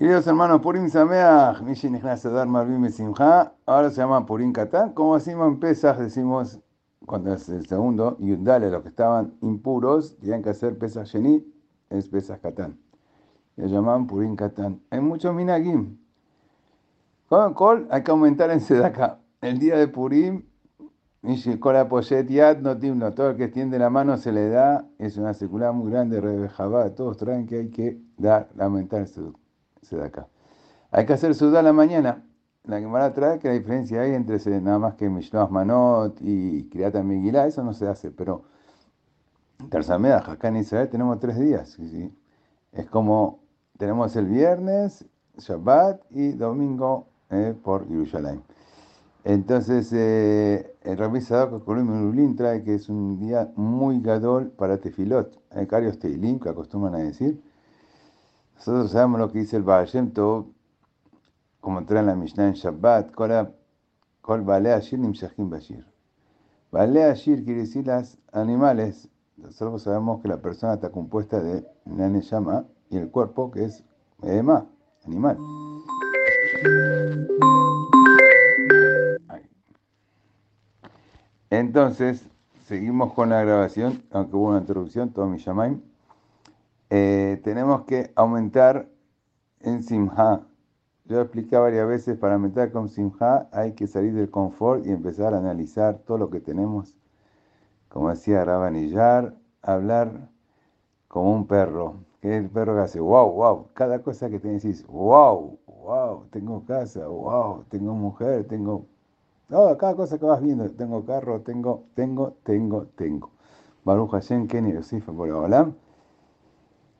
Queridos hermanos, Purim Sameach, Mishin Adar Marvim Simha, ahora se llama Purim Katán. Como decimos en Pesach, decimos, cuando es el segundo, Yudale, los que estaban impuros, tenían que hacer Pesach Sheni, es Pesach Katán. Le llaman Purim Katán. Hay muchos minagim. Con Kol hay que aumentar en Sedaka. El día de Purim, Kol Apoyet Yad todo el que extiende la mano se le da, es una secular muy grande, Rebejabá, todos traen que hay que dar, aumentar el acá. Hay que hacer sudá a la mañana. La Gemara trae que la diferencia hay entre nada más que Mishloach Manot y Kriata Megillah, eso no se hace, pero Tarzameda, acá en Israel tenemos tres días. Es como tenemos el viernes, Shabbat y domingo eh, por Yerushalayim. Entonces, eh, el Rabbi Sadok Lulín trae que es un día muy gadol para Tefilot. Hay varios Teilim que acostumbran a decir. Nosotros sabemos lo que dice el Baal Shem como trae en la Mishnah en Shabbat, Kol Balea Ashir Nimshachim Bashir. Balea Ashir quiere decir las animales. Nosotros sabemos que la persona está compuesta de Nane Shama y el cuerpo que es Ema, animal. Entonces, seguimos con la grabación, aunque hubo una interrupción, todo mi Shamaim. Eh, tenemos que aumentar en Simha. Yo expliqué varias veces, para aumentar con Simha hay que salir del confort y empezar a analizar todo lo que tenemos. Como decía Rabanillar, hablar como un perro. Que el perro que hace wow, wow. Cada cosa que te decís, wow, wow, tengo casa, wow, tengo mujer, tengo. Oh, cada cosa que vas viendo, tengo carro, tengo, tengo, tengo, tengo. Baruch Hashem, Kenny Yosif, por.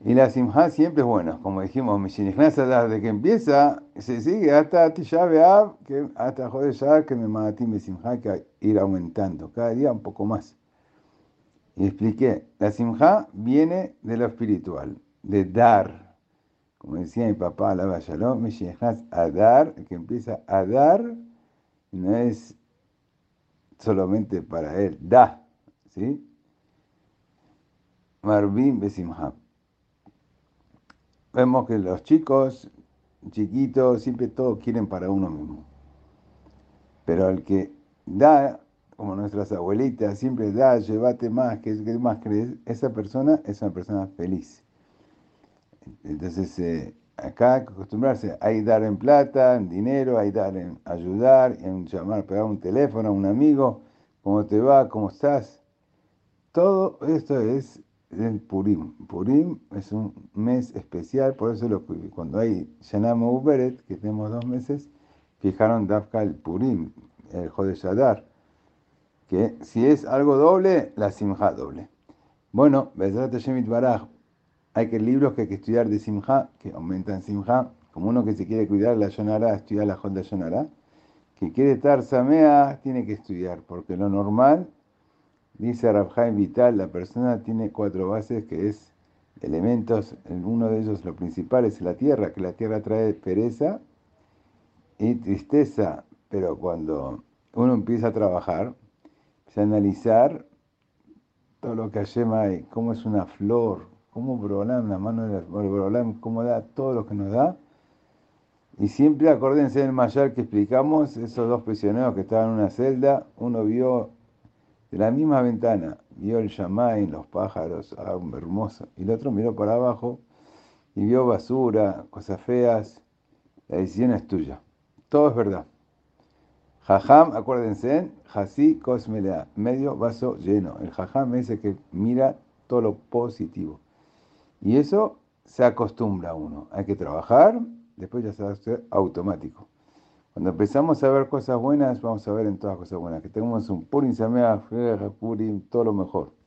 Y la simha siempre es buena, como dijimos, desde que empieza, se sigue hasta Tisha que hasta Joder que me matí mi simha, que ir aumentando, cada día un poco más. Y expliqué, la simha viene de lo espiritual, de dar. Como decía mi papá, la Shalom, a dar, que empieza a dar, no es solamente para él, da, ¿sí? Marvin Besimha vemos que los chicos, chiquitos, siempre todos quieren para uno mismo. Pero el que da, como nuestras abuelitas, siempre da, llévate más, que más crees, esa persona es una persona feliz. Entonces, eh, acá acostumbrarse, hay dar en plata, en dinero, hay dar en ayudar, en llamar, pegar un teléfono a un amigo, cómo te va, cómo estás. Todo esto es el Purim. Purim es un mes especial, por eso lo, cuando hay Shanam Uberet, que tenemos dos meses, fijaron Dafka el Purim, el Jodeshadar, que si es algo doble, la Simha doble. Bueno, Bezrat Shemit Baraj, hay que libros que hay que estudiar de Simha, que aumentan Simha, como uno que se quiere cuidar la Yonara, estudiar la Jod Yonara, que quiere estar Samea, tiene que estudiar, porque lo normal Dice Rabjaim Vital, la persona tiene cuatro bases que es elementos, uno de ellos lo principal es la tierra, que la tierra trae pereza y tristeza, pero cuando uno empieza a trabajar, empieza a analizar todo lo que hay, cómo es una flor, cómo Brolam, la mano cómo da todo lo que nos da. Y siempre acuérdense del Mayar que explicamos, esos dos prisioneros que estaban en una celda, uno vio de la misma ventana vio el Yamay, los pájaros, algo hermoso, y el otro miró para abajo y vio basura, cosas feas. La decisión es tuya. Todo es verdad. Jajam, acuérdense, Jasi Cosmelea, medio vaso lleno. El jajam es el que mira todo lo positivo. Y eso se acostumbra a uno. Hay que trabajar, después ya se va a hacer automático. Cuando empezamos a ver cosas buenas, vamos a ver en todas cosas buenas. Que tengamos un Purim Sameach, Purim, todo lo mejor.